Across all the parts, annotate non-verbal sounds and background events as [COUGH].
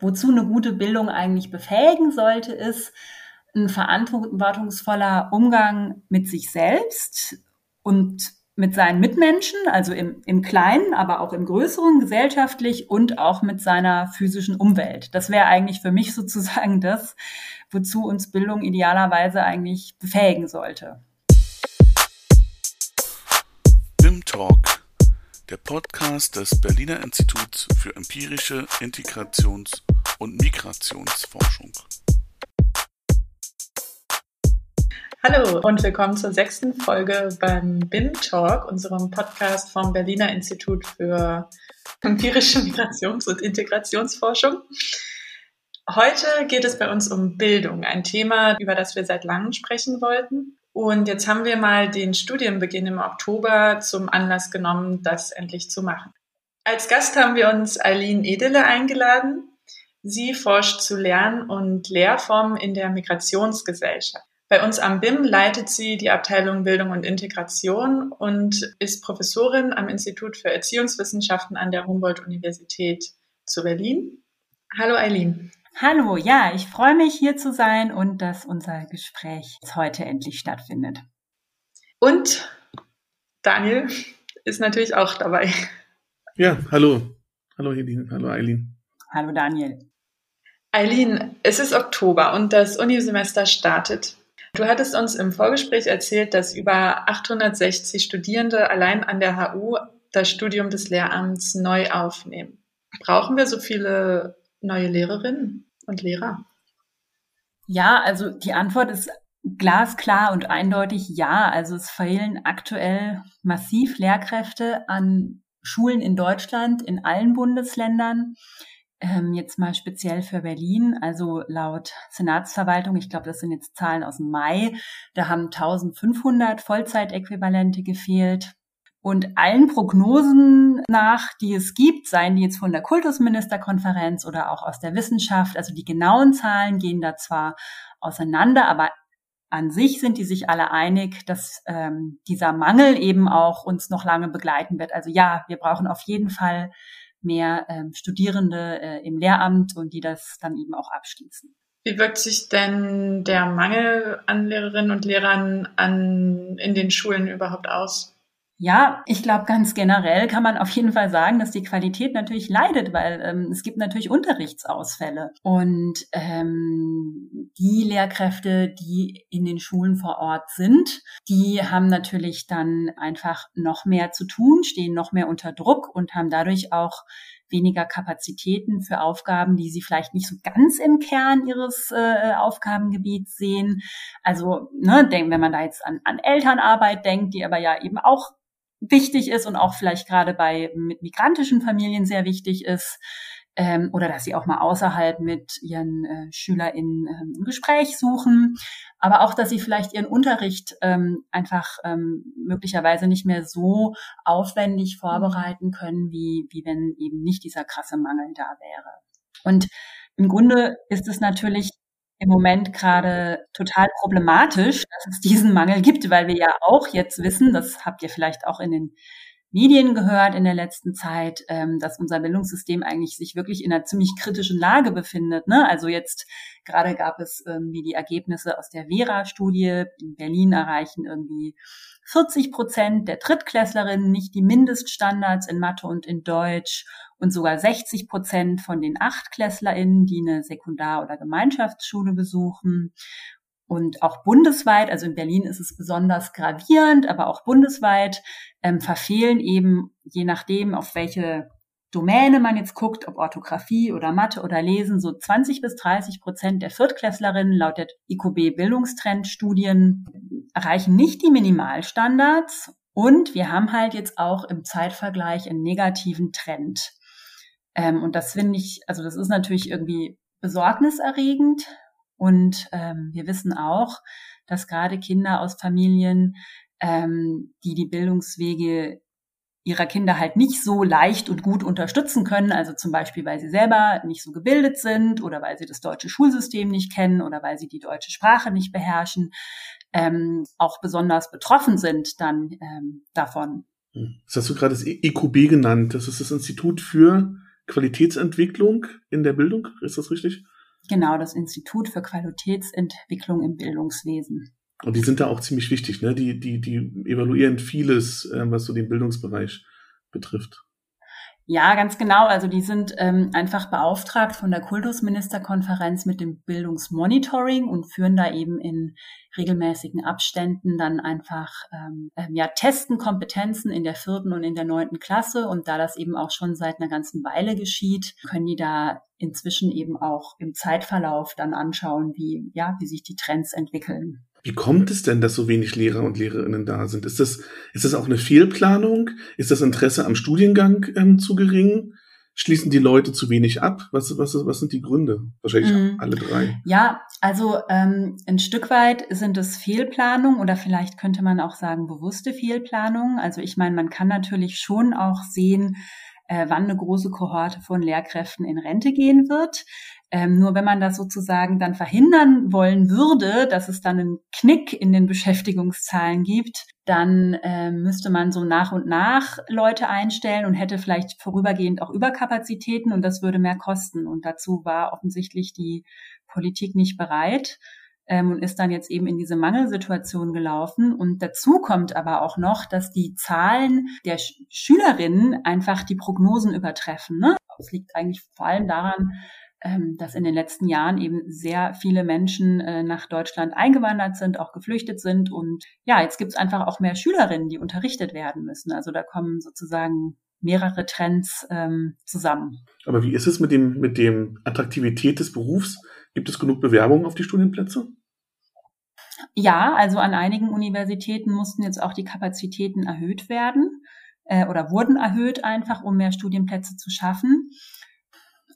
Wozu eine gute Bildung eigentlich befähigen sollte, ist ein verantwortungsvoller Umgang mit sich selbst und mit seinen Mitmenschen, also im, im Kleinen, aber auch im Größeren, gesellschaftlich und auch mit seiner physischen Umwelt. Das wäre eigentlich für mich [LAUGHS] sozusagen das, wozu uns Bildung idealerweise eigentlich befähigen sollte. BIM Talk, der Podcast des Berliner Instituts für empirische Integrations- und Migrationsforschung. Hallo und willkommen zur sechsten Folge beim BIM Talk, unserem Podcast vom Berliner Institut für empirische [LAUGHS] Migrations- und Integrationsforschung. Heute geht es bei uns um Bildung, ein Thema, über das wir seit langem sprechen wollten. Und jetzt haben wir mal den Studienbeginn im Oktober zum Anlass genommen, das endlich zu machen. Als Gast haben wir uns Eileen Edele eingeladen. Sie forscht zu Lern- und Lehrformen in der Migrationsgesellschaft. Bei uns am BIM leitet sie die Abteilung Bildung und Integration und ist Professorin am Institut für Erziehungswissenschaften an der Humboldt-Universität zu Berlin. Hallo Eileen. Hallo, ja, ich freue mich hier zu sein und dass unser Gespräch heute endlich stattfindet. Und Daniel ist natürlich auch dabei. Ja, hallo. Hallo Helene, hallo Eileen. Hallo Daniel. Eileen, es ist Oktober und das Unisemester startet. Du hattest uns im Vorgespräch erzählt, dass über 860 Studierende allein an der HU das Studium des Lehramts neu aufnehmen. Brauchen wir so viele neue Lehrerinnen und Lehrer? Ja, also die Antwort ist glasklar und eindeutig ja. Also es fehlen aktuell massiv Lehrkräfte an Schulen in Deutschland, in allen Bundesländern ähm, jetzt mal speziell für Berlin, also laut Senatsverwaltung, ich glaube, das sind jetzt Zahlen aus dem Mai, da haben 1500 Vollzeitäquivalente gefehlt. Und allen Prognosen nach, die es gibt, seien die jetzt von der Kultusministerkonferenz oder auch aus der Wissenschaft, also die genauen Zahlen gehen da zwar auseinander, aber an sich sind die sich alle einig, dass ähm, dieser Mangel eben auch uns noch lange begleiten wird. Also ja, wir brauchen auf jeden Fall mehr ähm, Studierende äh, im Lehramt und die das dann eben auch abschließen. Wie wirkt sich denn der Mangel an Lehrerinnen und Lehrern an, in den Schulen überhaupt aus? Ja, ich glaube, ganz generell kann man auf jeden Fall sagen, dass die Qualität natürlich leidet, weil ähm, es gibt natürlich Unterrichtsausfälle. Und ähm, die Lehrkräfte, die in den Schulen vor Ort sind, die haben natürlich dann einfach noch mehr zu tun, stehen noch mehr unter Druck und haben dadurch auch weniger Kapazitäten für Aufgaben, die sie vielleicht nicht so ganz im Kern ihres äh, Aufgabengebiets sehen. Also, ne, denk, wenn man da jetzt an, an Elternarbeit denkt, die aber ja eben auch wichtig ist und auch vielleicht gerade bei mit migrantischen Familien sehr wichtig ist. Ähm, oder dass sie auch mal außerhalb mit ihren äh, SchülerInnen ähm, ein Gespräch suchen, aber auch, dass sie vielleicht ihren Unterricht ähm, einfach ähm, möglicherweise nicht mehr so aufwendig vorbereiten können, wie, wie wenn eben nicht dieser krasse Mangel da wäre. Und im Grunde ist es natürlich im Moment gerade total problematisch, dass es diesen Mangel gibt, weil wir ja auch jetzt wissen, das habt ihr vielleicht auch in den Medien gehört in der letzten Zeit, ähm, dass unser Bildungssystem eigentlich sich wirklich in einer ziemlich kritischen Lage befindet. Ne? Also jetzt gerade gab es irgendwie die Ergebnisse aus der Vera-Studie. In Berlin erreichen irgendwie 40 Prozent der Drittklässlerinnen nicht die Mindeststandards in Mathe und in Deutsch und sogar 60 Prozent von den AchtklässlerInnen, die eine Sekundar- oder Gemeinschaftsschule besuchen. Und auch bundesweit, also in Berlin ist es besonders gravierend, aber auch bundesweit ähm, verfehlen eben, je nachdem, auf welche Domäne man jetzt guckt, ob Orthographie oder Mathe oder Lesen, so 20 bis 30 Prozent der Viertklässlerinnen laut der IQB Bildungstrendstudien erreichen nicht die Minimalstandards. Und wir haben halt jetzt auch im Zeitvergleich einen negativen Trend. Ähm, und das finde ich, also das ist natürlich irgendwie besorgniserregend. Und ähm, wir wissen auch, dass gerade Kinder aus Familien, ähm, die die Bildungswege ihrer Kinder halt nicht so leicht und gut unterstützen können, also zum Beispiel, weil sie selber nicht so gebildet sind oder weil sie das deutsche Schulsystem nicht kennen oder weil sie die deutsche Sprache nicht beherrschen, ähm, auch besonders betroffen sind dann ähm, davon. Das hast du gerade das IQB genannt. Das ist das Institut für Qualitätsentwicklung in der Bildung. Ist das richtig? Genau, das Institut für Qualitätsentwicklung im Bildungswesen. Und die sind da auch ziemlich wichtig, ne? Die, die, die evaluieren vieles, äh, was so den Bildungsbereich betrifft. Ja, ganz genau. Also die sind ähm, einfach beauftragt von der Kultusministerkonferenz mit dem Bildungsmonitoring und führen da eben in regelmäßigen Abständen dann einfach ähm, ähm, ja testen Kompetenzen in der vierten und in der neunten Klasse und da das eben auch schon seit einer ganzen Weile geschieht, können die da inzwischen eben auch im Zeitverlauf dann anschauen, wie ja wie sich die Trends entwickeln. Wie kommt es denn, dass so wenig Lehrer und Lehrerinnen da sind? Ist das, ist das auch eine Fehlplanung? Ist das Interesse am Studiengang ähm, zu gering? Schließen die Leute zu wenig ab? Was, was, was sind die Gründe? Wahrscheinlich mm. alle drei. Ja, also ähm, ein Stück weit sind es Fehlplanungen oder vielleicht könnte man auch sagen bewusste Fehlplanungen. Also ich meine, man kann natürlich schon auch sehen, äh, wann eine große Kohorte von Lehrkräften in Rente gehen wird. Ähm, nur wenn man das sozusagen dann verhindern wollen würde, dass es dann einen Knick in den Beschäftigungszahlen gibt, dann äh, müsste man so nach und nach Leute einstellen und hätte vielleicht vorübergehend auch Überkapazitäten und das würde mehr kosten. Und dazu war offensichtlich die Politik nicht bereit ähm, und ist dann jetzt eben in diese Mangelsituation gelaufen. Und dazu kommt aber auch noch, dass die Zahlen der Sch Schülerinnen einfach die Prognosen übertreffen. Ne? Das liegt eigentlich vor allem daran, dass in den letzten Jahren eben sehr viele Menschen äh, nach Deutschland eingewandert sind, auch geflüchtet sind. Und ja, jetzt gibt es einfach auch mehr Schülerinnen, die unterrichtet werden müssen. Also da kommen sozusagen mehrere Trends ähm, zusammen. Aber wie ist es mit dem, mit dem Attraktivität des Berufs? Gibt es genug Bewerbungen auf die Studienplätze? Ja, also an einigen Universitäten mussten jetzt auch die Kapazitäten erhöht werden äh, oder wurden erhöht einfach, um mehr Studienplätze zu schaffen.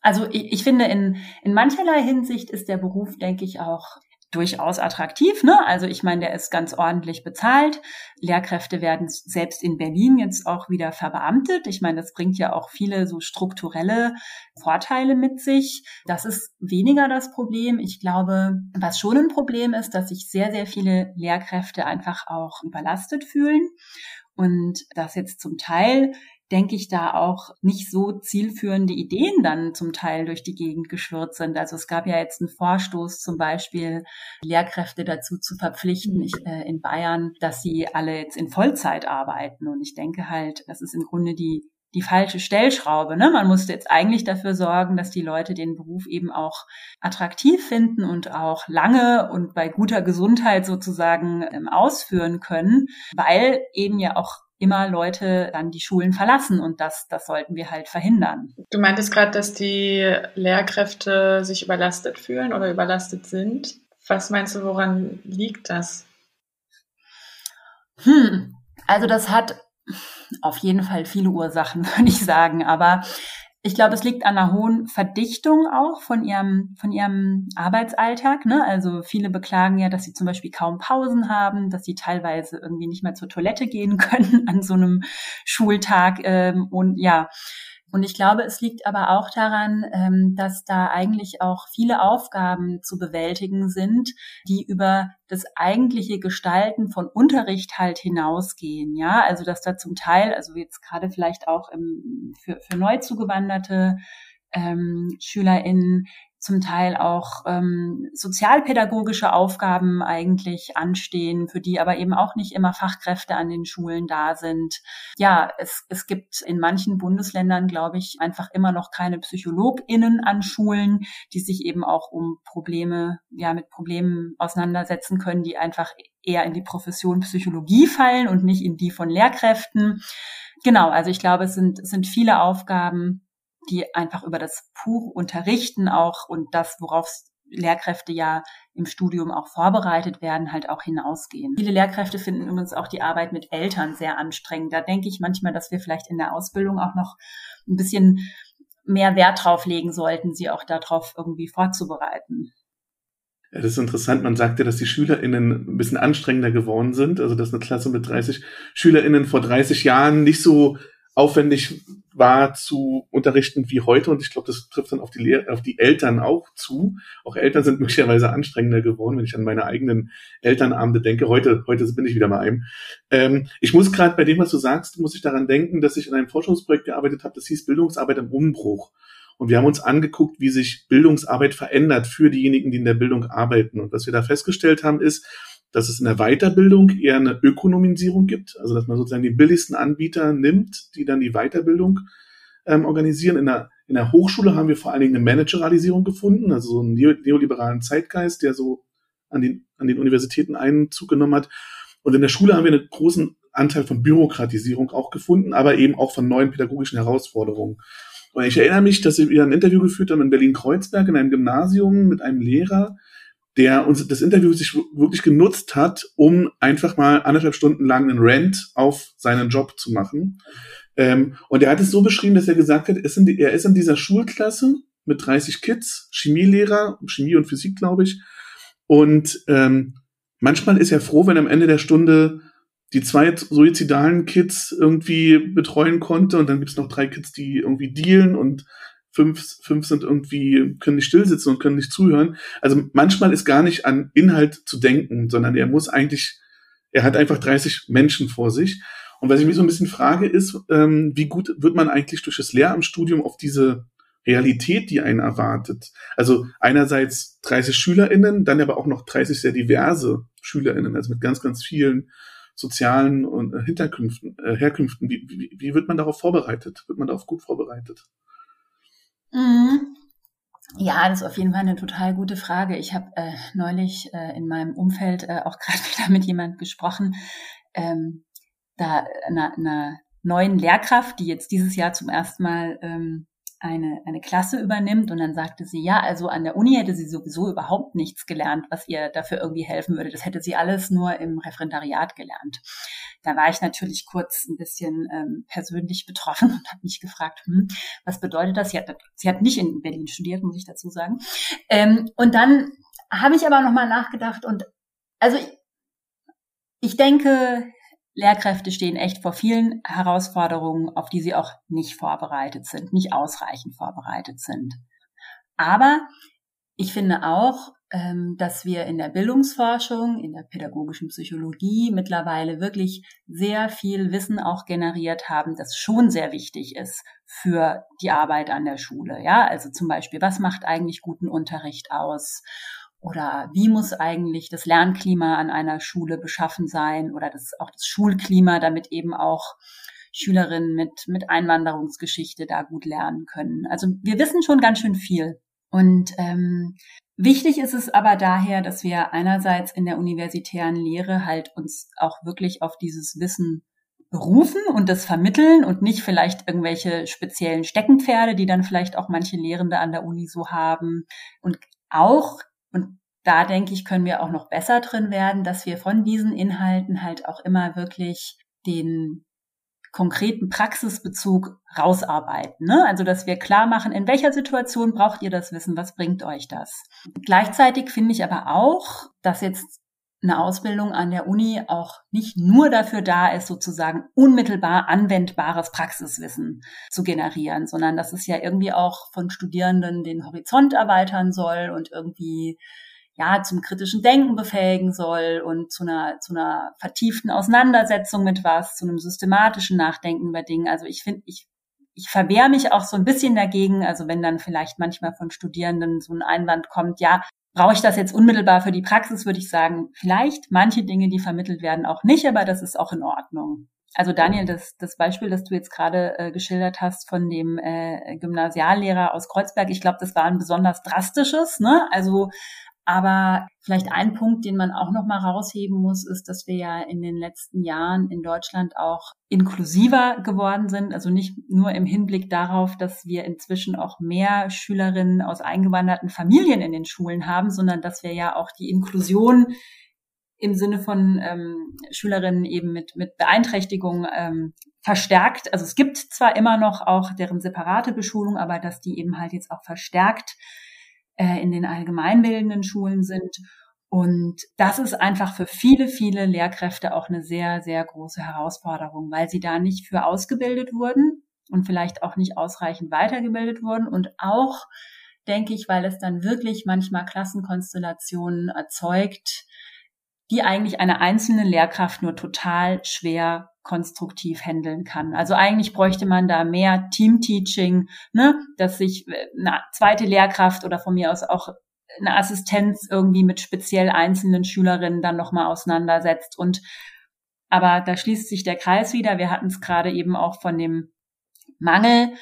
Also ich, ich finde, in, in mancherlei Hinsicht ist der Beruf, denke ich, auch durchaus attraktiv. Ne? Also ich meine, der ist ganz ordentlich bezahlt. Lehrkräfte werden selbst in Berlin jetzt auch wieder verbeamtet. Ich meine, das bringt ja auch viele so strukturelle Vorteile mit sich. Das ist weniger das Problem. Ich glaube, was schon ein Problem ist, dass sich sehr, sehr viele Lehrkräfte einfach auch überlastet fühlen und dass jetzt zum Teil denke ich, da auch nicht so zielführende Ideen dann zum Teil durch die Gegend geschwirrt sind. Also es gab ja jetzt einen Vorstoß zum Beispiel, Lehrkräfte dazu zu verpflichten ich, äh, in Bayern, dass sie alle jetzt in Vollzeit arbeiten. Und ich denke halt, das ist im Grunde die die falsche Stellschraube. Ne? Man musste jetzt eigentlich dafür sorgen, dass die Leute den Beruf eben auch attraktiv finden und auch lange und bei guter Gesundheit sozusagen ähm, ausführen können, weil eben ja auch immer Leute dann die Schulen verlassen und das, das sollten wir halt verhindern. Du meintest gerade, dass die Lehrkräfte sich überlastet fühlen oder überlastet sind. Was meinst du, woran liegt das? Hm, also das hat auf jeden Fall viele Ursachen, [LAUGHS] würde ich sagen. Aber ich glaube, es liegt an einer hohen Verdichtung auch von ihrem, von ihrem Arbeitsalltag. Ne? Also viele beklagen ja, dass sie zum Beispiel kaum Pausen haben, dass sie teilweise irgendwie nicht mehr zur Toilette gehen [LAUGHS] können an so einem Schultag. Ähm, und ja, und ich glaube, es liegt aber auch daran, ähm, dass da eigentlich auch viele Aufgaben zu bewältigen sind, die über das eigentliche Gestalten von Unterricht halt hinausgehen. Ja, also dass da zum Teil, also jetzt gerade vielleicht auch im, für, für neu zugewanderte ähm, SchülerInnen zum Teil auch ähm, sozialpädagogische Aufgaben eigentlich anstehen, für die aber eben auch nicht immer Fachkräfte an den Schulen da sind. Ja, es, es gibt in manchen Bundesländern, glaube ich, einfach immer noch keine PsychologInnen an Schulen, die sich eben auch um Probleme, ja, mit Problemen auseinandersetzen können, die einfach eher in die Profession Psychologie fallen und nicht in die von Lehrkräften. Genau, also ich glaube, es sind, es sind viele Aufgaben, die einfach über das pure Unterrichten auch und das, worauf Lehrkräfte ja im Studium auch vorbereitet werden, halt auch hinausgehen. Viele Lehrkräfte finden übrigens auch die Arbeit mit Eltern sehr anstrengend. Da denke ich manchmal, dass wir vielleicht in der Ausbildung auch noch ein bisschen mehr Wert drauf legen sollten, sie auch darauf irgendwie vorzubereiten. Ja, das ist interessant. Man sagt ja, dass die SchülerInnen ein bisschen anstrengender geworden sind. Also, dass eine Klasse mit 30 SchülerInnen vor 30 Jahren nicht so aufwendig war zu unterrichten wie heute. Und ich glaube, das trifft dann auf die, Lehr auf die Eltern auch zu. Auch Eltern sind [LAUGHS] möglicherweise anstrengender geworden, wenn ich an meine eigenen Elternabende denke. Heute, heute bin ich wieder bei einem. Ähm, ich muss gerade bei dem, was du sagst, muss ich daran denken, dass ich in einem Forschungsprojekt gearbeitet habe, das hieß Bildungsarbeit im Umbruch. Und wir haben uns angeguckt, wie sich Bildungsarbeit verändert für diejenigen, die in der Bildung arbeiten. Und was wir da festgestellt haben, ist, dass es in der Weiterbildung eher eine Ökonomisierung gibt, also dass man sozusagen die billigsten Anbieter nimmt, die dann die Weiterbildung ähm, organisieren. In der, in der Hochschule haben wir vor allen Dingen eine Manageralisierung gefunden, also so einen neoliberalen Zeitgeist, der so an den, an den Universitäten Einzug genommen hat. Und in der Schule haben wir einen großen Anteil von Bürokratisierung auch gefunden, aber eben auch von neuen pädagogischen Herausforderungen. Und ich erinnere mich, dass wir ein Interview geführt haben in Berlin-Kreuzberg in einem Gymnasium mit einem Lehrer, der uns das Interview sich wirklich genutzt hat, um einfach mal anderthalb Stunden lang einen Rant auf seinen Job zu machen. Ähm, und er hat es so beschrieben, dass er gesagt hat, er ist in, die, er ist in dieser Schulklasse mit 30 Kids, Chemielehrer, Chemie und Physik, glaube ich. Und ähm, manchmal ist er froh, wenn am Ende der Stunde die zwei suizidalen Kids irgendwie betreuen konnte und dann gibt's noch drei Kids, die irgendwie dealen und fünf, fünf sind irgendwie, können nicht stillsitzen und können nicht zuhören. Also manchmal ist gar nicht an Inhalt zu denken, sondern er muss eigentlich, er hat einfach 30 Menschen vor sich. Und was ich mich so ein bisschen frage, ist, ähm, wie gut wird man eigentlich durch das Lehramtsstudium auf diese Realität, die einen erwartet? Also einerseits 30 SchülerInnen, dann aber auch noch 30 sehr diverse SchülerInnen, also mit ganz, ganz vielen sozialen und äh, Hinterkünften, äh, Herkünften. Wie, wie, wie wird man darauf vorbereitet? Wird man darauf gut vorbereitet? Mhm. Ja, das ist auf jeden Fall eine total gute Frage. Ich habe äh, neulich äh, in meinem Umfeld äh, auch [LAUGHS] gerade wieder mit jemand gesprochen, ähm, da einer, einer neuen Lehrkraft, die jetzt dieses Jahr zum ersten Mal ähm, eine, eine Klasse übernimmt und dann sagte sie, ja, also an der Uni hätte sie sowieso überhaupt nichts gelernt, was ihr dafür irgendwie helfen würde. Das hätte sie alles nur im Referendariat gelernt. Da war ich natürlich kurz ein bisschen ähm, persönlich betroffen und habe mich gefragt, hm, was bedeutet das? Sie hat, sie hat nicht in Berlin studiert, muss ich dazu sagen. Ähm, und dann habe ich aber nochmal nachgedacht und also ich, ich denke, Lehrkräfte stehen echt vor vielen Herausforderungen, auf die sie auch nicht vorbereitet sind, nicht ausreichend vorbereitet sind. Aber ich finde auch, ähm, dass wir in der Bildungsforschung, in der pädagogischen Psychologie mittlerweile wirklich sehr viel Wissen auch generiert haben, das schon sehr wichtig ist für die Arbeit an der Schule. Ja, also zum Beispiel, was macht eigentlich guten Unterricht aus? Oder wie muss eigentlich das Lernklima an einer Schule beschaffen sein oder das, auch das Schulklima, damit eben auch Schülerinnen mit, mit Einwanderungsgeschichte da gut lernen können. Also wir wissen schon ganz schön viel. Und ähm, wichtig ist es aber daher, dass wir einerseits in der universitären Lehre halt uns auch wirklich auf dieses Wissen berufen und das vermitteln und nicht vielleicht irgendwelche speziellen Steckenpferde, die dann vielleicht auch manche Lehrende an der Uni so haben. Und auch und da denke ich, können wir auch noch besser drin werden, dass wir von diesen Inhalten halt auch immer wirklich den konkreten Praxisbezug rausarbeiten. Ne? Also, dass wir klar machen, in welcher Situation braucht ihr das Wissen, was bringt euch das? Gleichzeitig finde ich aber auch, dass jetzt eine Ausbildung an der Uni auch nicht nur dafür da ist, sozusagen unmittelbar anwendbares Praxiswissen zu generieren, sondern dass es ja irgendwie auch von Studierenden den Horizont erweitern soll und irgendwie ja zum kritischen Denken befähigen soll und zu einer zu einer vertieften Auseinandersetzung mit was, zu einem systematischen Nachdenken über Dinge. Also ich finde, ich ich verwehre mich auch so ein bisschen dagegen, also wenn dann vielleicht manchmal von Studierenden so ein Einwand kommt, ja, Brauche ich das jetzt unmittelbar für die Praxis, würde ich sagen, vielleicht manche Dinge, die vermittelt werden, auch nicht, aber das ist auch in Ordnung. Also Daniel, das, das Beispiel, das du jetzt gerade äh, geschildert hast von dem äh, Gymnasiallehrer aus Kreuzberg, ich glaube, das war ein besonders drastisches. Ne? Also aber vielleicht ein Punkt, den man auch noch mal rausheben muss, ist, dass wir ja in den letzten Jahren in Deutschland auch inklusiver geworden sind. Also nicht nur im Hinblick darauf, dass wir inzwischen auch mehr Schülerinnen aus eingewanderten Familien in den Schulen haben, sondern dass wir ja auch die Inklusion im Sinne von ähm, Schülerinnen eben mit, mit Beeinträchtigung ähm, verstärkt. Also es gibt zwar immer noch auch deren separate Beschulung, aber dass die eben halt jetzt auch verstärkt äh, in den allgemeinbildenden Schulen sind. Und das ist einfach für viele, viele Lehrkräfte auch eine sehr, sehr große Herausforderung, weil sie da nicht für ausgebildet wurden und vielleicht auch nicht ausreichend weitergebildet wurden und auch, denke ich, weil es dann wirklich manchmal Klassenkonstellationen erzeugt, die eigentlich eine einzelne Lehrkraft nur total schwer konstruktiv handeln kann. Also eigentlich bräuchte man da mehr Teamteaching, ne, dass sich äh, eine zweite Lehrkraft oder von mir aus auch eine Assistenz irgendwie mit speziell einzelnen Schülerinnen dann nochmal auseinandersetzt. Und aber da schließt sich der Kreis wieder. Wir hatten es gerade eben auch von dem Mangel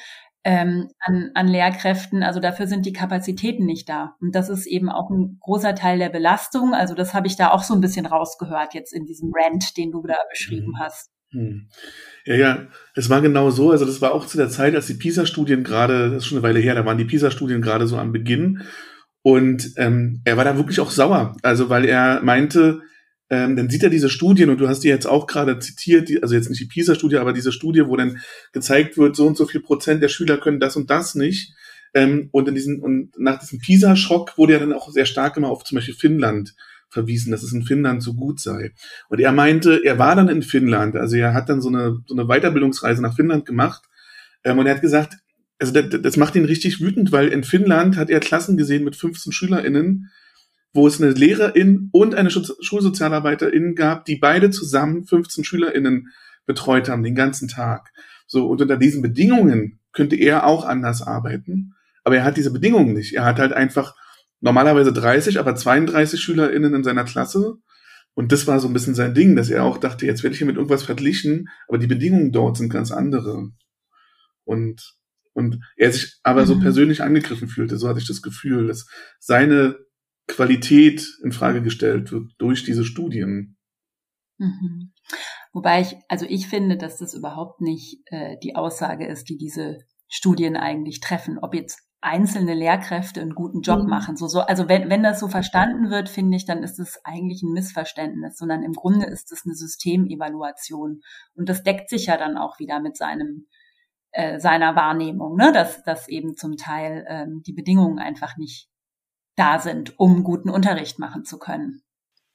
ähm, an, an Lehrkräften. Also dafür sind die Kapazitäten nicht da. Und das ist eben auch ein großer Teil der Belastung. Also das habe ich da auch so ein bisschen rausgehört jetzt in diesem Rant, den du da beschrieben mhm. hast. Hm. Ja, ja, es war genau so. Also das war auch zu der Zeit, als die PISA-Studien gerade, das ist schon eine Weile her, da waren die PISA-Studien gerade so am Beginn. Und ähm, er war da wirklich auch sauer. Also weil er meinte, ähm, dann sieht er diese Studien und du hast die jetzt auch gerade zitiert, die, also jetzt nicht die PISA-Studie, aber diese Studie, wo dann gezeigt wird, so und so viel Prozent der Schüler können das und das nicht. Ähm, und in diesen, und nach diesem PISA-Schock wurde ja dann auch sehr stark immer auf zum Beispiel Finnland verwiesen, dass es in Finnland so gut sei. Und er meinte, er war dann in Finnland, also er hat dann so eine, so eine Weiterbildungsreise nach Finnland gemacht. Ähm, und er hat gesagt, also das, das macht ihn richtig wütend, weil in Finnland hat er Klassen gesehen mit 15 SchülerInnen, wo es eine Lehrerin und eine Schulsozialarbeiterin gab, die beide zusammen 15 SchülerInnen betreut haben, den ganzen Tag. So, und unter diesen Bedingungen könnte er auch anders arbeiten. Aber er hat diese Bedingungen nicht. Er hat halt einfach normalerweise 30, aber 32 SchülerInnen in seiner Klasse. Und das war so ein bisschen sein Ding, dass er auch dachte, jetzt werde ich hier mit irgendwas verglichen, aber die Bedingungen dort sind ganz andere. Und und er sich aber mhm. so persönlich angegriffen fühlte. So hatte ich das Gefühl, dass seine Qualität in Frage gestellt wird durch diese Studien. Mhm. Wobei ich, also ich finde, dass das überhaupt nicht äh, die Aussage ist, die diese Studien eigentlich treffen, ob jetzt einzelne Lehrkräfte einen guten Job mhm. machen. So, so, also wenn, wenn das so verstanden wird, finde ich, dann ist es eigentlich ein Missverständnis, sondern im Grunde ist es eine Systemevaluation. Und das deckt sich ja dann auch wieder mit seinem äh, seiner Wahrnehmung, ne? dass, dass eben zum Teil ähm, die Bedingungen einfach nicht da sind, um guten Unterricht machen zu können.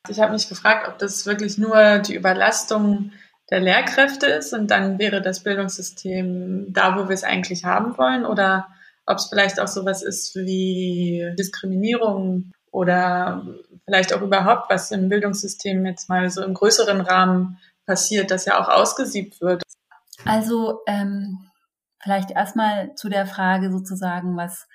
Ich habe mich gefragt, ob das wirklich nur die Überlastung der Lehrkräfte ist und dann wäre das Bildungssystem da, wo wir es eigentlich haben wollen oder ob es vielleicht auch sowas ist wie Diskriminierung oder vielleicht auch überhaupt was im Bildungssystem jetzt mal so im größeren Rahmen passiert, das ja auch ausgesiebt wird. Also ähm, Vielleicht erstmal zu der Frage sozusagen, was,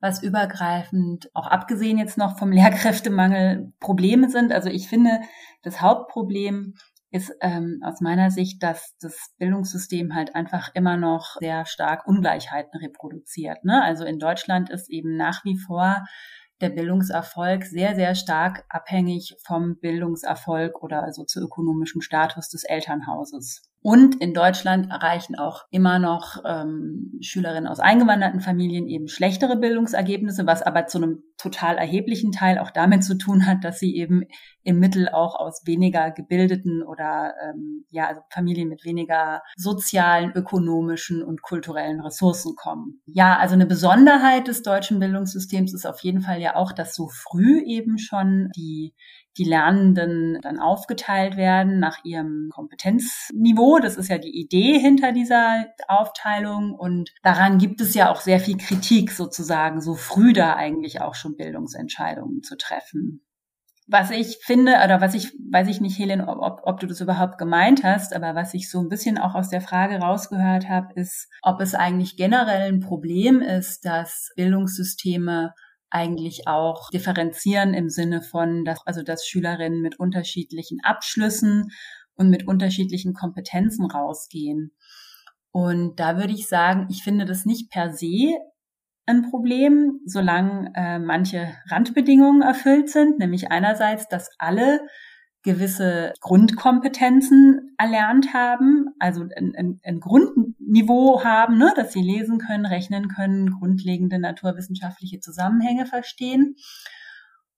was übergreifend, auch abgesehen jetzt noch vom Lehrkräftemangel, Probleme sind. Also ich finde, das Hauptproblem ist ähm, aus meiner Sicht, dass das Bildungssystem halt einfach immer noch sehr stark Ungleichheiten reproduziert. Ne? Also in Deutschland ist eben nach wie vor der Bildungserfolg sehr, sehr stark abhängig vom Bildungserfolg oder sozioökonomischem Status des Elternhauses. Und in Deutschland erreichen auch immer noch ähm, Schülerinnen aus eingewanderten Familien eben schlechtere Bildungsergebnisse, was aber zu einem total erheblichen Teil auch damit zu tun hat, dass sie eben im Mittel auch aus weniger gebildeten oder ähm, ja, also Familien mit weniger sozialen, ökonomischen und kulturellen Ressourcen kommen. Ja, also eine Besonderheit des deutschen Bildungssystems ist auf jeden Fall ja auch, dass so früh eben schon die die Lernenden dann aufgeteilt werden nach ihrem Kompetenzniveau. Das ist ja die Idee hinter dieser Aufteilung. Und daran gibt es ja auch sehr viel Kritik sozusagen, so früh da eigentlich auch schon Bildungsentscheidungen zu treffen. Was ich finde, oder was ich, weiß ich nicht, Helen, ob, ob du das überhaupt gemeint hast, aber was ich so ein bisschen auch aus der Frage rausgehört habe, ist, ob es eigentlich generell ein Problem ist, dass Bildungssysteme eigentlich auch differenzieren im Sinne von, dass, also dass Schülerinnen mit unterschiedlichen Abschlüssen und mit unterschiedlichen Kompetenzen rausgehen. Und da würde ich sagen, ich finde das nicht per se ein Problem, solange äh, manche Randbedingungen erfüllt sind, nämlich einerseits, dass alle gewisse Grundkompetenzen erlernt haben, also ein, ein, ein Grundniveau haben, ne, dass sie lesen können, rechnen können, grundlegende naturwissenschaftliche Zusammenhänge verstehen.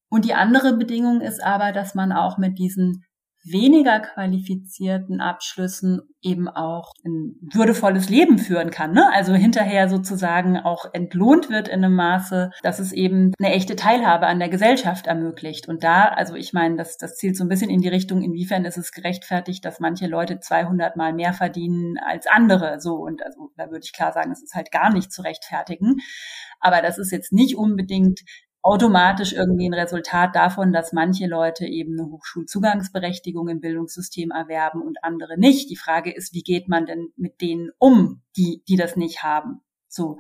Und die andere Bedingung ist aber, dass man auch mit diesen weniger qualifizierten Abschlüssen eben auch ein würdevolles Leben führen kann. Ne? Also hinterher sozusagen auch entlohnt wird in einem Maße, dass es eben eine echte Teilhabe an der Gesellschaft ermöglicht. Und da, also ich meine, das, das zielt so ein bisschen in die Richtung, inwiefern ist es gerechtfertigt, dass manche Leute 200 Mal mehr verdienen als andere. So und also da würde ich klar sagen, es ist halt gar nicht zu rechtfertigen. Aber das ist jetzt nicht unbedingt automatisch irgendwie ein Resultat davon, dass manche Leute eben eine Hochschulzugangsberechtigung im Bildungssystem erwerben und andere nicht. Die Frage ist, wie geht man denn mit denen um, die, die das nicht haben? So.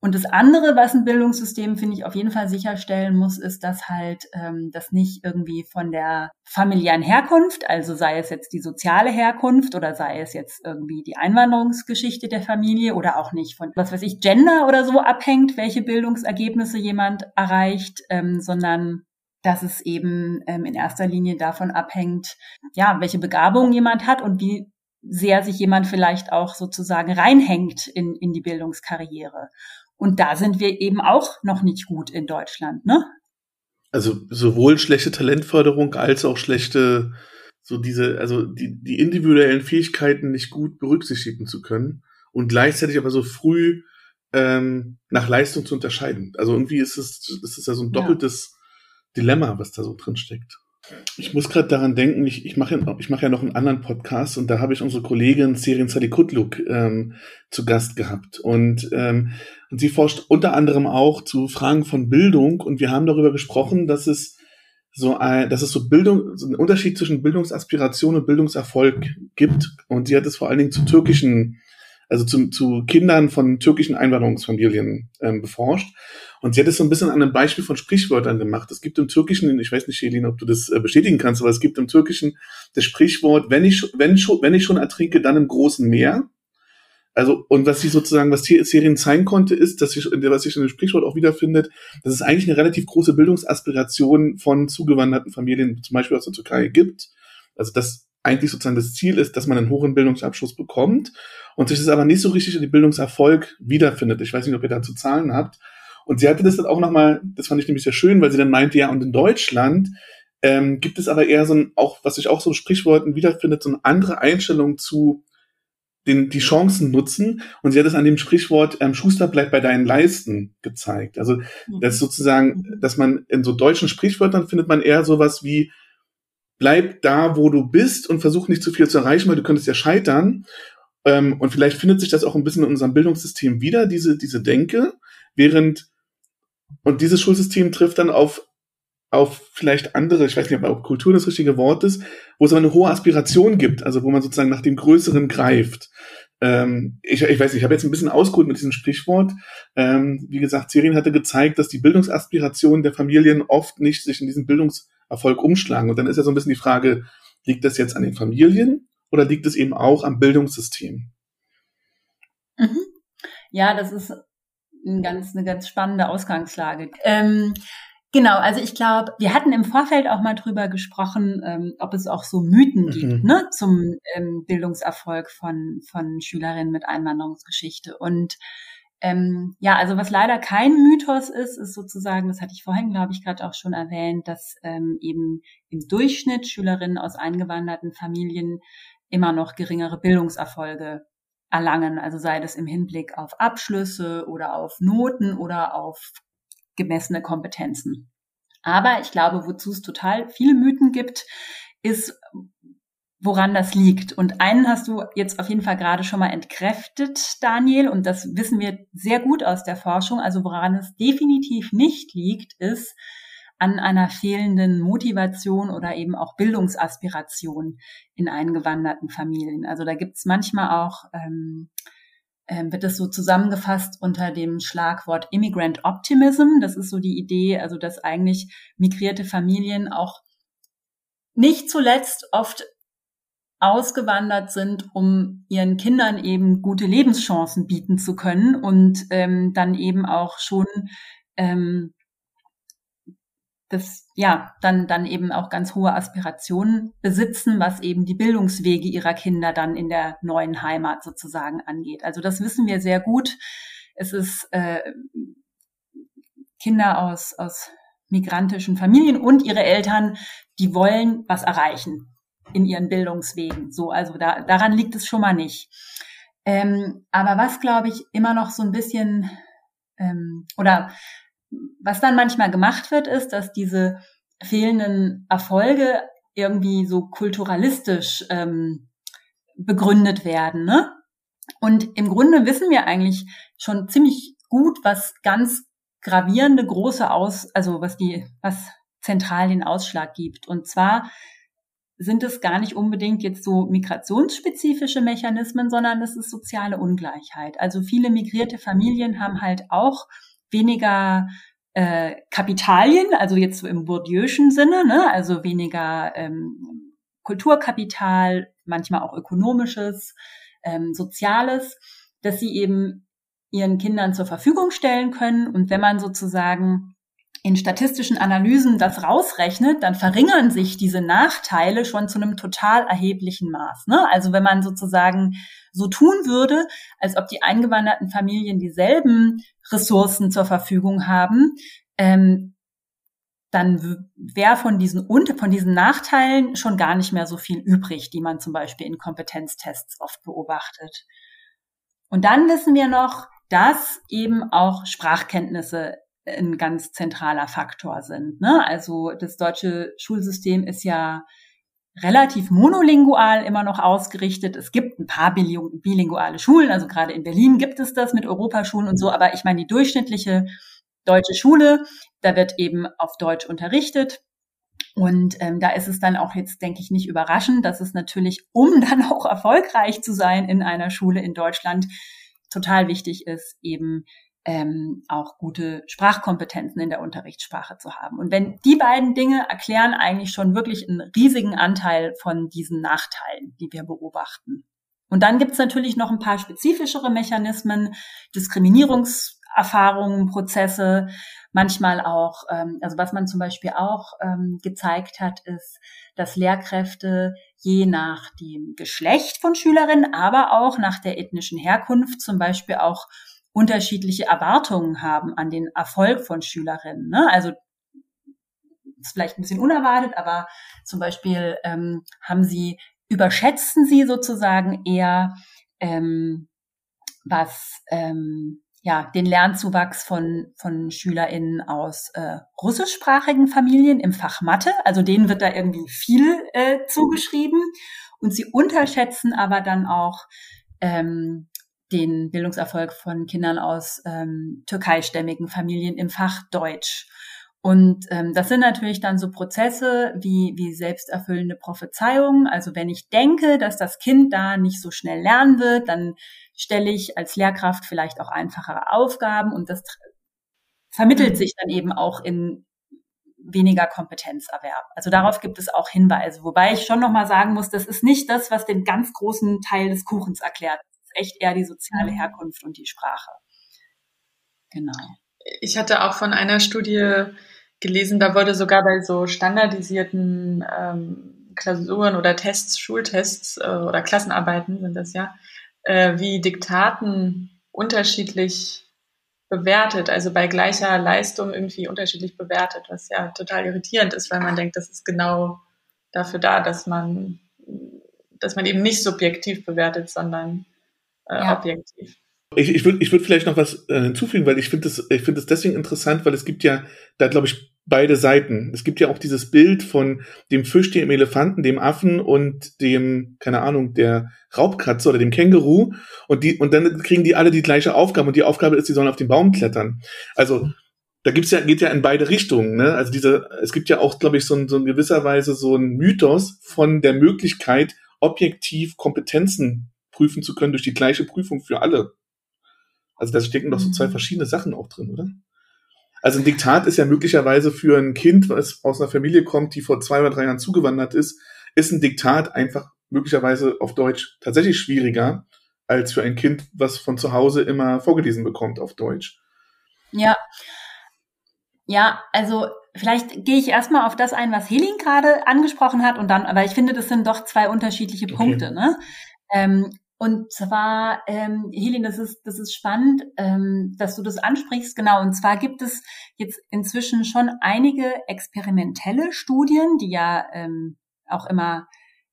Und das andere, was ein Bildungssystem, finde ich, auf jeden Fall sicherstellen muss, ist, dass halt ähm, das nicht irgendwie von der familiären Herkunft, also sei es jetzt die soziale Herkunft oder sei es jetzt irgendwie die Einwanderungsgeschichte der Familie oder auch nicht von, was weiß ich, Gender oder so abhängt, welche Bildungsergebnisse jemand erreicht, ähm, sondern dass es eben ähm, in erster Linie davon abhängt, ja, welche Begabung jemand hat und wie sehr sich jemand vielleicht auch sozusagen reinhängt in, in die Bildungskarriere. Und da sind wir eben auch noch nicht gut in Deutschland, ne? Also sowohl schlechte Talentförderung als auch schlechte, so diese, also die, die individuellen Fähigkeiten nicht gut berücksichtigen zu können und gleichzeitig aber so früh ähm, nach Leistung zu unterscheiden. Also irgendwie ist es, ist es ja so ein doppeltes ja. Dilemma, was da so drin steckt. Ich muss gerade daran denken, ich, ich mache ich mach ja noch einen anderen Podcast und da habe ich unsere Kollegin Serin Salikutluk ähm, zu Gast gehabt. Und, ähm, und sie forscht unter anderem auch zu Fragen von Bildung und wir haben darüber gesprochen, dass es so ein, dass es so Bildung, so einen Unterschied zwischen Bildungsaspiration und Bildungserfolg gibt. Und sie hat es vor allen Dingen zu türkischen also zu, zu Kindern von türkischen Einwanderungsfamilien ähm, beforscht. Und sie hat es so ein bisschen an einem Beispiel von Sprichwörtern gemacht. Es gibt im Türkischen, ich weiß nicht, Shelin, ob du das äh, bestätigen kannst, aber es gibt im Türkischen das Sprichwort, wenn ich, wenn schon, wenn ich schon ertrinke, dann im großen Meer. Also, und was sie sozusagen, was hier Serien zeigen konnte, ist, dass sich, was sich in dem Sprichwort auch wiederfindet, dass es eigentlich eine relativ große Bildungsaspiration von zugewanderten Familien, zum Beispiel aus der Türkei, gibt. Also, dass eigentlich sozusagen das Ziel ist, dass man einen hohen Bildungsabschluss bekommt und sich das aber nicht so richtig in die Bildungserfolg wiederfindet. Ich weiß nicht, ob ihr dazu Zahlen habt. Und sie hatte das dann auch nochmal, das fand ich nämlich sehr schön, weil sie dann meinte, ja, und in Deutschland ähm, gibt es aber eher so ein, auch, was sich auch so Sprichworten wiederfindet, so eine andere Einstellung zu den, die Chancen nutzen. Und sie hat es an dem Sprichwort ähm, Schuster bleibt bei deinen Leisten gezeigt. Also mhm. das ist sozusagen, dass man in so deutschen Sprichwörtern findet man eher sowas wie bleib da, wo du bist und versuch nicht zu viel zu erreichen, weil du könntest ja scheitern. Ähm, und vielleicht findet sich das auch ein bisschen in unserem Bildungssystem wieder, diese, diese Denke, während, und dieses Schulsystem trifft dann auf, auf vielleicht andere, ich weiß nicht, ob Kultur das richtige Wort ist, wo es aber eine hohe Aspiration gibt, also wo man sozusagen nach dem Größeren greift. Ähm, ich, ich weiß nicht, ich habe jetzt ein bisschen ausgeholt mit diesem Sprichwort. Ähm, wie gesagt, Serien hatte gezeigt, dass die Bildungsaspirationen der Familien oft nicht sich in diesen Bildungserfolg umschlagen. Und dann ist ja so ein bisschen die Frage, liegt das jetzt an den Familien oder liegt es eben auch am Bildungssystem? Mhm. Ja, das ist ein ganz, eine ganz spannende Ausgangslage. Ähm, genau, also ich glaube, wir hatten im Vorfeld auch mal drüber gesprochen, ähm, ob es auch so Mythen mhm. gibt ne, zum ähm, Bildungserfolg von, von Schülerinnen mit Einwanderungsgeschichte. Und ähm, ja, also was leider kein Mythos ist, ist sozusagen, das hatte ich vorhin, glaube ich, gerade auch schon erwähnt, dass ähm, eben im Durchschnitt Schülerinnen aus eingewanderten Familien immer noch geringere Bildungserfolge erlangen. Also sei das im Hinblick auf Abschlüsse oder auf Noten oder auf gemessene Kompetenzen. Aber ich glaube, wozu es total viele Mythen gibt, ist, woran das liegt. Und einen hast du jetzt auf jeden Fall gerade schon mal entkräftet, Daniel, und das wissen wir sehr gut aus der Forschung. Also woran es definitiv nicht liegt, ist, an einer fehlenden Motivation oder eben auch Bildungsaspiration in eingewanderten Familien. Also da gibt's manchmal auch, ähm, äh, wird es so zusammengefasst unter dem Schlagwort Immigrant Optimism. Das ist so die Idee, also dass eigentlich migrierte Familien auch nicht zuletzt oft ausgewandert sind, um ihren Kindern eben gute Lebenschancen bieten zu können und ähm, dann eben auch schon ähm, das ja dann dann eben auch ganz hohe Aspirationen besitzen, was eben die Bildungswege ihrer Kinder dann in der neuen Heimat sozusagen angeht. Also das wissen wir sehr gut. Es ist äh, Kinder aus aus migrantischen Familien und ihre Eltern, die wollen was erreichen. in ihren Bildungswegen. So, also da, daran liegt es schon mal nicht. Ähm, aber was, glaube ich, immer noch so ein bisschen ähm, oder was dann manchmal gemacht wird, ist, dass diese fehlenden Erfolge irgendwie so kulturalistisch ähm, begründet werden. Ne? Und im Grunde wissen wir eigentlich schon ziemlich gut, was ganz gravierende große Aus, also was die, was zentral den Ausschlag gibt. Und zwar sind es gar nicht unbedingt jetzt so migrationsspezifische Mechanismen, sondern es ist soziale Ungleichheit. Also viele migrierte Familien haben halt auch weniger äh, Kapitalien, also jetzt so im Bourdieu'schen Sinne, ne? also weniger ähm, Kulturkapital, manchmal auch ökonomisches, ähm, soziales, dass sie eben ihren Kindern zur Verfügung stellen können. Und wenn man sozusagen in statistischen Analysen das rausrechnet, dann verringern sich diese Nachteile schon zu einem total erheblichen Maß. Ne? Also wenn man sozusagen so tun würde, als ob die eingewanderten Familien dieselben Ressourcen zur Verfügung haben, ähm, dann wäre von diesen von diesen Nachteilen schon gar nicht mehr so viel übrig, die man zum Beispiel in Kompetenztests oft beobachtet. Und dann wissen wir noch, dass eben auch Sprachkenntnisse ein ganz zentraler Faktor sind. Ne? Also das deutsche Schulsystem ist ja relativ monolingual immer noch ausgerichtet. Es gibt ein paar bilinguale Schulen, also gerade in Berlin gibt es das mit Europaschulen und so, aber ich meine, die durchschnittliche deutsche Schule, da wird eben auf Deutsch unterrichtet. Und ähm, da ist es dann auch jetzt, denke ich, nicht überraschend, dass es natürlich, um [LAUGHS] dann auch erfolgreich zu sein in einer Schule in Deutschland, total wichtig ist, eben ähm, auch gute Sprachkompetenzen in der Unterrichtssprache zu haben. Und wenn die beiden Dinge erklären eigentlich schon wirklich einen riesigen Anteil von diesen Nachteilen, die wir beobachten. Und dann gibt es natürlich noch ein paar spezifischere Mechanismen, Diskriminierungserfahrungen, Prozesse, manchmal auch, ähm, also was man zum Beispiel auch ähm, gezeigt hat, ist, dass Lehrkräfte je nach dem Geschlecht von Schülerinnen, aber auch nach der ethnischen Herkunft zum Beispiel auch unterschiedliche Erwartungen haben an den Erfolg von Schülerinnen. Ne? Also ist vielleicht ein bisschen unerwartet, aber zum Beispiel ähm, haben sie, überschätzen sie sozusagen eher, ähm, was ähm, ja, den Lernzuwachs von, von SchülerInnen aus äh, russischsprachigen Familien im Fach Mathe. Also denen wird da irgendwie viel äh, zugeschrieben. Und sie unterschätzen aber dann auch ähm, den Bildungserfolg von Kindern aus ähm, türkeistämmigen Familien im Fach Deutsch. Und ähm, das sind natürlich dann so Prozesse wie, wie selbsterfüllende Prophezeiungen. Also wenn ich denke, dass das Kind da nicht so schnell lernen wird, dann stelle ich als Lehrkraft vielleicht auch einfachere Aufgaben und das vermittelt sich dann eben auch in weniger Kompetenzerwerb. Also darauf gibt es auch Hinweise, wobei ich schon nochmal sagen muss, das ist nicht das, was den ganz großen Teil des Kuchens erklärt echt eher die soziale mhm. Herkunft und die Sprache. Genau. Ich hatte auch von einer Studie gelesen, da wurde sogar bei so standardisierten ähm, Klausuren oder Tests, Schultests äh, oder Klassenarbeiten sind das ja, äh, wie Diktaten unterschiedlich bewertet, also bei gleicher Leistung irgendwie unterschiedlich bewertet, was ja total irritierend ist, weil man denkt, das ist genau dafür da, dass man, dass man eben nicht subjektiv bewertet, sondern äh, ja. objektiv. Ich, ich würde ich würd vielleicht noch was äh, hinzufügen, weil ich finde es ich finde es deswegen interessant, weil es gibt ja da glaube ich beide Seiten. Es gibt ja auch dieses Bild von dem Fisch, dem Elefanten, dem Affen und dem keine Ahnung der Raubkatze oder dem Känguru und die und dann kriegen die alle die gleiche Aufgabe und die Aufgabe ist, sie sollen auf den Baum klettern. Also da gibt's ja geht ja in beide Richtungen. Ne? Also diese es gibt ja auch glaube ich so, ein, so in gewisser Weise so ein Mythos von der Möglichkeit objektiv Kompetenzen prüfen zu können durch die gleiche Prüfung für alle. Also da stecken doch so zwei mhm. verschiedene Sachen auch drin, oder? Also ein Diktat ist ja möglicherweise für ein Kind, was aus einer Familie kommt, die vor zwei oder drei Jahren zugewandert ist, ist ein Diktat einfach möglicherweise auf Deutsch tatsächlich schwieriger als für ein Kind, was von zu Hause immer vorgelesen bekommt auf Deutsch. Ja. Ja, also vielleicht gehe ich erstmal auf das ein, was Helin gerade angesprochen hat und dann, aber ich finde, das sind doch zwei unterschiedliche Punkte. Okay. Ne? Ähm, und zwar, ähm, Helin, das ist, das ist spannend, ähm, dass du das ansprichst. Genau. Und zwar gibt es jetzt inzwischen schon einige experimentelle Studien, die ja ähm, auch immer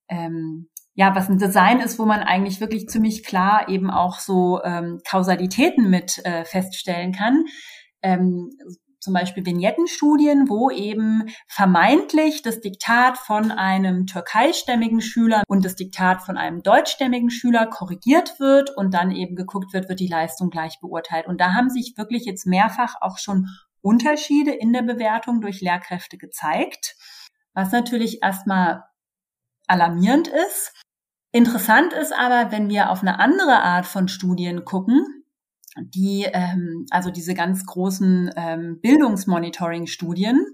ähm, ja, was ein Design ist, wo man eigentlich wirklich ziemlich klar eben auch so ähm, Kausalitäten mit äh, feststellen kann. Ähm, zum Beispiel Vignettenstudien, wo eben vermeintlich das Diktat von einem türkeistämmigen Schüler und das Diktat von einem deutschstämmigen Schüler korrigiert wird und dann eben geguckt wird, wird die Leistung gleich beurteilt. Und da haben sich wirklich jetzt mehrfach auch schon Unterschiede in der Bewertung durch Lehrkräfte gezeigt, was natürlich erstmal alarmierend ist. Interessant ist aber, wenn wir auf eine andere Art von Studien gucken, die, ähm, also diese ganz großen ähm, Bildungsmonitoring-Studien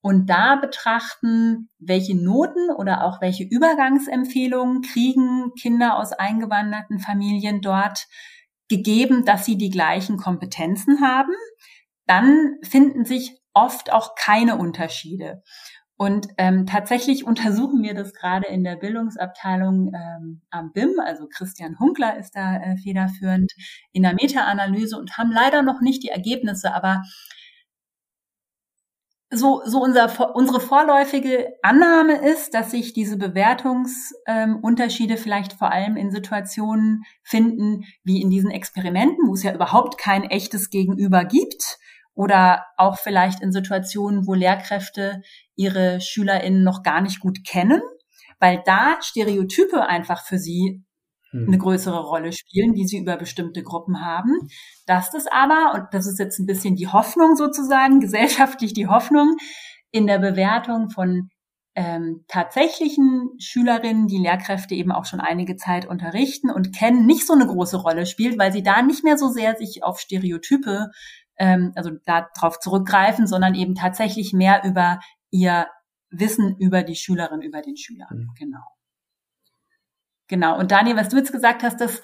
und da betrachten, welche Noten oder auch welche Übergangsempfehlungen kriegen Kinder aus eingewanderten Familien dort gegeben, dass sie die gleichen Kompetenzen haben, dann finden sich oft auch keine Unterschiede. Und ähm, tatsächlich [LAUGHS] untersuchen wir das gerade in der Bildungsabteilung ähm, am BIM, also Christian Hunkler ist da äh, federführend in der Meta-Analyse und haben leider noch nicht die Ergebnisse, aber so, so unser, unsere vorläufige Annahme ist, dass sich diese Bewertungsunterschiede ähm, vielleicht vor allem in Situationen finden, wie in diesen Experimenten, wo es ja überhaupt kein echtes Gegenüber gibt, oder auch vielleicht in Situationen, wo Lehrkräfte ihre SchülerInnen noch gar nicht gut kennen, weil da Stereotype einfach für sie hm. eine größere Rolle spielen, die sie über bestimmte Gruppen haben. Dass das aber, und das ist jetzt ein bisschen die Hoffnung sozusagen, [LAUGHS] gesellschaftlich die Hoffnung, in der Bewertung von ähm, tatsächlichen Schülerinnen, die Lehrkräfte eben auch schon einige Zeit unterrichten und kennen, nicht so eine große Rolle spielt, weil sie da nicht mehr so sehr sich auf Stereotype ähm, also darauf zurückgreifen, sondern eben tatsächlich mehr über ihr Wissen über die Schülerin, über den Schüler. Mhm. Genau. Genau. Und Daniel, was du jetzt gesagt hast, das,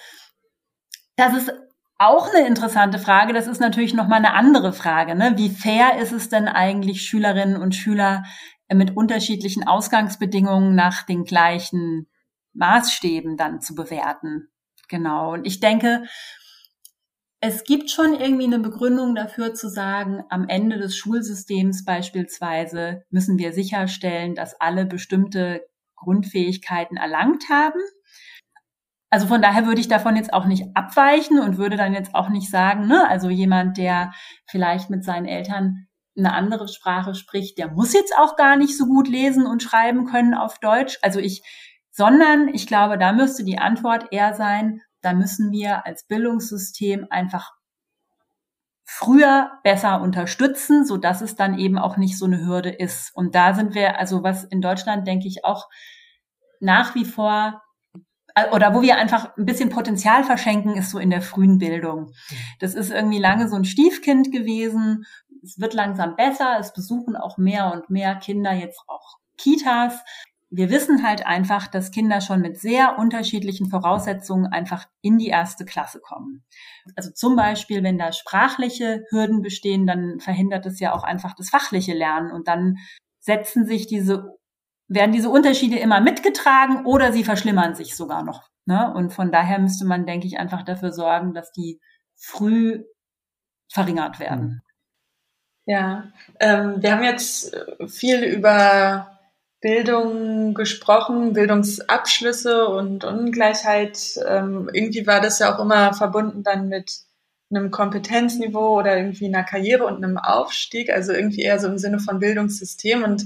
das ist auch eine interessante Frage. Das ist natürlich nochmal eine andere Frage. Ne? Wie fair ist es denn eigentlich, Schülerinnen und Schüler mit unterschiedlichen Ausgangsbedingungen nach den gleichen Maßstäben dann zu bewerten? Genau. Und ich denke, es gibt schon irgendwie eine Begründung dafür zu sagen, am Ende des Schulsystems beispielsweise müssen wir sicherstellen, dass alle bestimmte Grundfähigkeiten erlangt haben. Also von daher würde ich davon jetzt auch nicht abweichen und würde dann jetzt auch nicht sagen, ne, also jemand, der vielleicht mit seinen Eltern eine andere Sprache spricht, der muss jetzt auch gar nicht so gut lesen und schreiben können auf Deutsch. Also ich, sondern ich glaube, da müsste die Antwort eher sein, da müssen wir als Bildungssystem einfach früher besser unterstützen, so dass es dann eben auch nicht so eine Hürde ist. Und da sind wir, also was in Deutschland, denke ich, auch nach wie vor äh, oder wo wir einfach ein bisschen Potenzial verschenken, ist so in der frühen Bildung. Das ist irgendwie lange so ein Stiefkind gewesen. Es wird langsam besser. Es besuchen auch mehr und mehr Kinder jetzt auch Kitas wir wissen halt einfach, dass Kinder schon mit sehr unterschiedlichen Voraussetzungen einfach in die erste Klasse kommen. Also zum Beispiel, wenn da sprachliche Hürden bestehen, dann verhindert es ja auch einfach das fachliche Lernen und dann setzen sich diese, werden diese Unterschiede immer mitgetragen oder sie verschlimmern sich sogar noch. Ne? Und von daher müsste man, denke ich, einfach dafür sorgen, dass die früh verringert werden. Ja, ähm, wir haben jetzt viel über Bildung gesprochen, Bildungsabschlüsse und Ungleichheit. Ähm, irgendwie war das ja auch immer verbunden dann mit einem Kompetenzniveau oder irgendwie einer Karriere und einem Aufstieg, also irgendwie eher so im Sinne von Bildungssystem. Und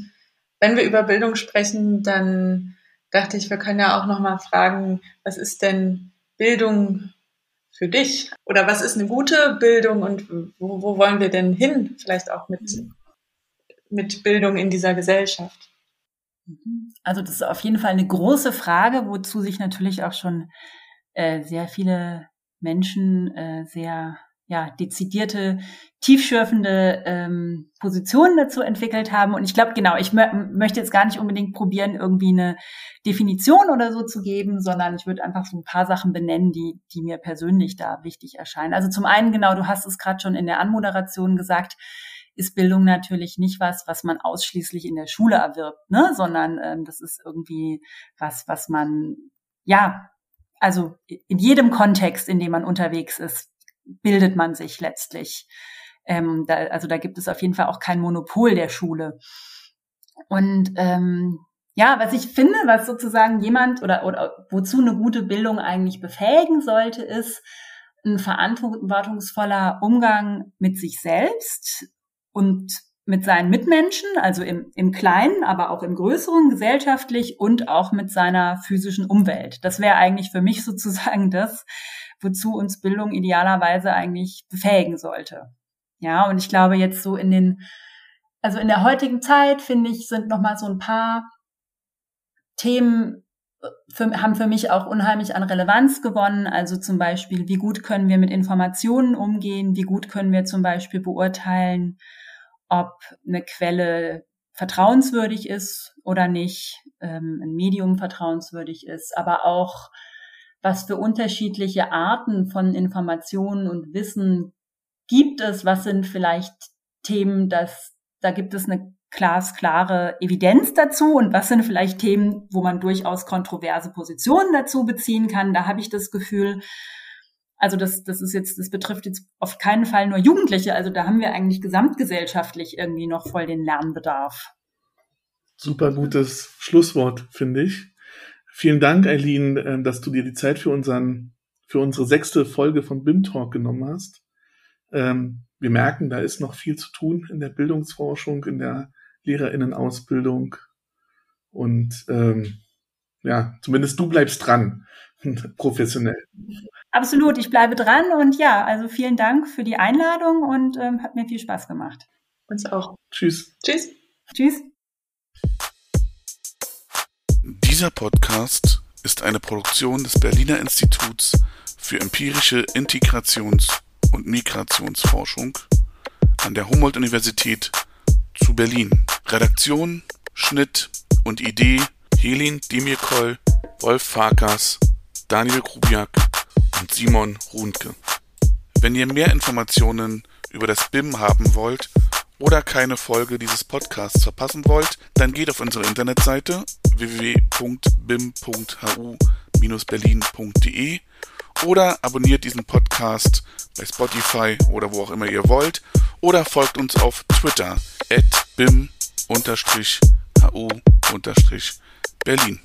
wenn wir über Bildung sprechen, dann dachte ich, wir können ja auch nochmal fragen, was ist denn Bildung für dich? Oder was ist eine gute Bildung und wo, wo wollen wir denn hin? Vielleicht auch mit, mit Bildung in dieser Gesellschaft. Also das ist auf jeden Fall eine große Frage, wozu sich natürlich auch schon äh, sehr viele Menschen äh, sehr ja, dezidierte, tiefschürfende ähm, Positionen dazu entwickelt haben. Und ich glaube, genau, ich möchte jetzt gar nicht unbedingt probieren, irgendwie eine Definition oder so zu geben, sondern ich würde einfach so ein paar Sachen benennen, die, die mir persönlich da wichtig erscheinen. Also zum einen, genau, du hast es gerade schon in der Anmoderation gesagt, ist Bildung natürlich nicht was, was man ausschließlich in der Schule erwirbt, ne? sondern ähm, das ist irgendwie was, was man, ja, also in jedem Kontext, in dem man unterwegs ist, bildet man sich letztlich. Ähm, da, also da gibt es auf jeden Fall auch kein Monopol der Schule. Und ähm, ja, was ich finde, was sozusagen jemand oder, oder wozu eine gute Bildung eigentlich befähigen sollte, ist ein verantwortungsvoller Umgang mit sich selbst und mit seinen Mitmenschen, also im, im Kleinen, aber auch im Größeren, gesellschaftlich und auch mit seiner physischen Umwelt. Das wäre eigentlich für mich [LAUGHS] sozusagen das, wozu uns Bildung idealerweise eigentlich befähigen sollte. Ja, und ich glaube jetzt so in den, also in der heutigen Zeit, finde ich, sind nochmal so ein paar Themen für, haben für mich auch unheimlich an Relevanz gewonnen. Also zum Beispiel, wie gut können wir mit Informationen umgehen? Wie gut können wir zum Beispiel beurteilen, ob eine Quelle vertrauenswürdig ist oder nicht, ähm, ein Medium vertrauenswürdig ist, aber auch was für unterschiedliche Arten von Informationen und Wissen gibt es, was sind vielleicht Themen, dass da gibt es eine glasklare Evidenz dazu und was sind vielleicht Themen, wo man durchaus kontroverse Positionen dazu beziehen kann. Da habe ich das Gefühl, also das, das ist jetzt, das betrifft jetzt auf keinen Fall nur Jugendliche. Also da haben wir eigentlich gesamtgesellschaftlich irgendwie noch voll den Lernbedarf. Super gutes Schlusswort, finde ich. Vielen Dank, Eileen, äh, dass du dir die Zeit für unseren, für unsere sechste Folge von BIM Talk genommen hast. Ähm, wir merken, da ist noch viel zu tun in der Bildungsforschung, in der Lehrerinnenausbildung. Und ähm, ja, zumindest du bleibst dran, [LAUGHS] professionell. Absolut, ich bleibe dran und ja, also vielen Dank für die Einladung und ähm, hat mir viel Spaß gemacht. Uns auch. Tschüss. Tschüss. Tschüss. Dieser Podcast ist eine Produktion des Berliner Instituts für empirische Integrations- und Migrationsforschung an der Humboldt-Universität zu Berlin. Redaktion, Schnitt und Idee Helin Demirkol, Wolf Farkas, Daniel Grubiak und Simon Runke. Wenn ihr mehr Informationen über das BIM haben wollt oder keine Folge dieses Podcasts verpassen wollt, dann geht auf unsere Internetseite www.bim.hu-berlin.de oder abonniert diesen Podcast bei Spotify oder wo auch immer ihr wollt oder folgt uns auf Twitter at bim-hu-berlin.